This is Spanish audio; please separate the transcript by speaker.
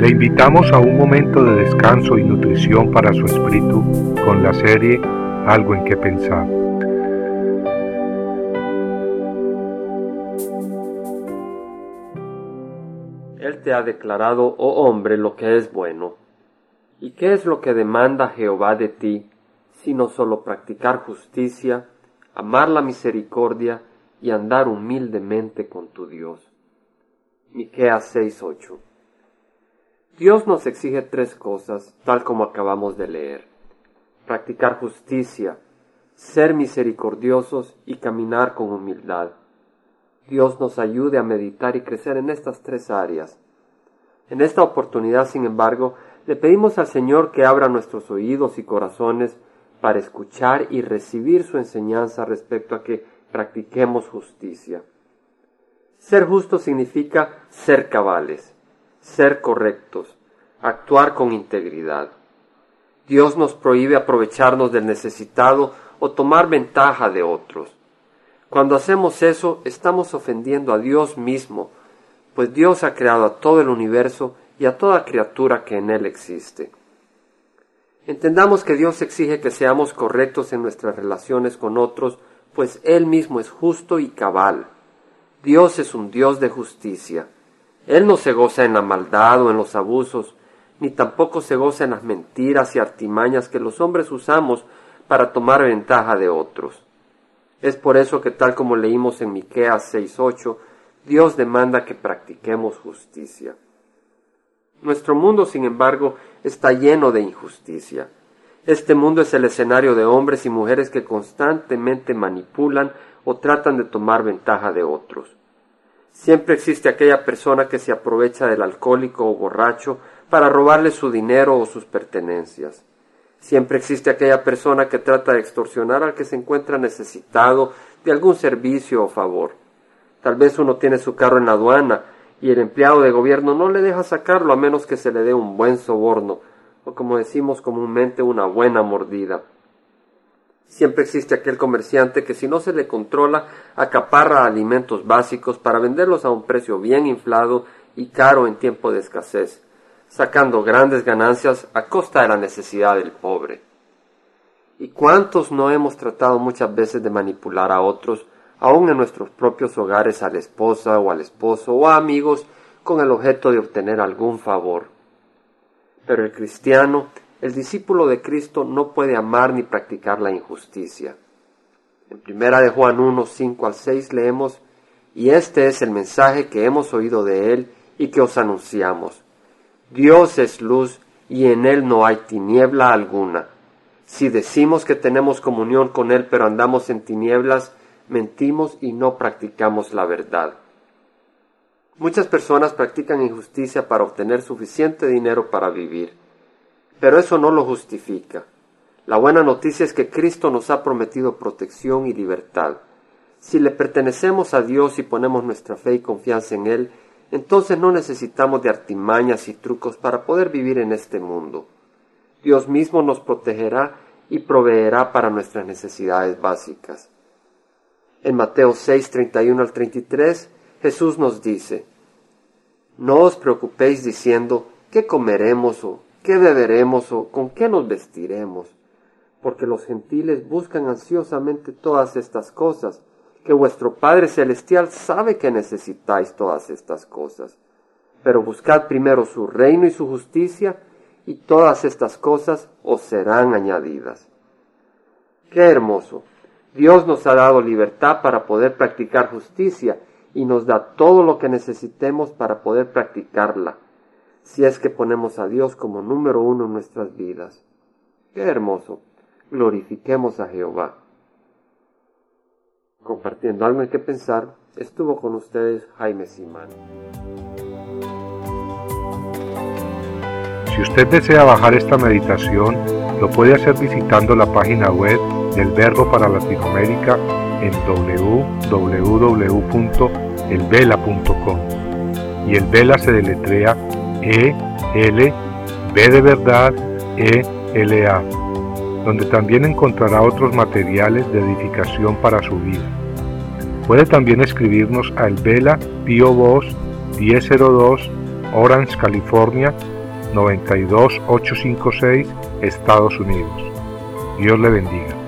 Speaker 1: Le invitamos a un momento de descanso y nutrición para su espíritu con la serie Algo en que pensar.
Speaker 2: Él te ha declarado, oh hombre, lo que es bueno. ¿Y qué es lo que demanda Jehová de ti, sino solo practicar justicia, amar la misericordia y andar humildemente con tu Dios? Miqueas 6:8 Dios nos exige tres cosas, tal como acabamos de leer. Practicar justicia, ser misericordiosos y caminar con humildad. Dios nos ayude a meditar y crecer en estas tres áreas. En esta oportunidad, sin embargo, le pedimos al Señor que abra nuestros oídos y corazones para escuchar y recibir su enseñanza respecto a que practiquemos justicia. Ser justo significa ser cabales ser correctos, actuar con integridad. Dios nos prohíbe aprovecharnos del necesitado o tomar ventaja de otros. Cuando hacemos eso, estamos ofendiendo a Dios mismo, pues Dios ha creado a todo el universo y a toda criatura que en él existe. Entendamos que Dios exige que seamos correctos en nuestras relaciones con otros, pues Él mismo es justo y cabal. Dios es un Dios de justicia. Él no se goza en la maldad o en los abusos, ni tampoco se goza en las mentiras y artimañas que los hombres usamos para tomar ventaja de otros. Es por eso que tal como leímos en Miqueas 6:8, Dios demanda que practiquemos justicia. Nuestro mundo, sin embargo, está lleno de injusticia. Este mundo es el escenario de hombres y mujeres que constantemente manipulan o tratan de tomar ventaja de otros. Siempre existe aquella persona que se aprovecha del alcohólico o borracho para robarle su dinero o sus pertenencias. Siempre existe aquella persona que trata de extorsionar al que se encuentra necesitado de algún servicio o favor. Tal vez uno tiene su carro en la aduana y el empleado de gobierno no le deja sacarlo a menos que se le dé un buen soborno, o como decimos comúnmente una buena mordida. Siempre existe aquel comerciante que si no se le controla acaparra alimentos básicos para venderlos a un precio bien inflado y caro en tiempo de escasez, sacando grandes ganancias a costa de la necesidad del pobre. ¿Y cuántos no hemos tratado muchas veces de manipular a otros, aun en nuestros propios hogares, a la esposa o al esposo o a amigos, con el objeto de obtener algún favor? Pero el cristiano el discípulo de Cristo no puede amar ni practicar la injusticia. En primera de Juan 1, 5 al 6 leemos, y este es el mensaje que hemos oído de él y que os anunciamos. Dios es luz y en él no hay tiniebla alguna. Si decimos que tenemos comunión con él pero andamos en tinieblas, mentimos y no practicamos la verdad. Muchas personas practican injusticia para obtener suficiente dinero para vivir. Pero eso no lo justifica. La buena noticia es que Cristo nos ha prometido protección y libertad. Si le pertenecemos a Dios y ponemos nuestra fe y confianza en Él, entonces no necesitamos de artimañas y trucos para poder vivir en este mundo. Dios mismo nos protegerá y proveerá para nuestras necesidades básicas. En Mateo 6, 31 al 33, Jesús nos dice, No os preocupéis diciendo, ¿qué comeremos o ¿Qué beberemos o con qué nos vestiremos? Porque los gentiles buscan ansiosamente todas estas cosas, que vuestro Padre Celestial sabe que necesitáis todas estas cosas. Pero buscad primero su reino y su justicia, y todas estas cosas os serán añadidas. Qué hermoso. Dios nos ha dado libertad para poder practicar justicia y nos da todo lo que necesitemos para poder practicarla si es que ponemos a Dios como número uno en nuestras vidas. Qué hermoso. Glorifiquemos a Jehová. Compartiendo algo en que pensar, estuvo con ustedes Jaime Simán.
Speaker 1: Si usted desea bajar esta meditación, lo puede hacer visitando la página web del Verbo para Latinoamérica en www.elvela.com. Y el Vela se deletrea e L B de verdad E L A, donde también encontrará otros materiales de edificación para su vida. Puede también escribirnos al Vela Pio Box 1002 Orange, California 92856, Estados Unidos. Dios le bendiga.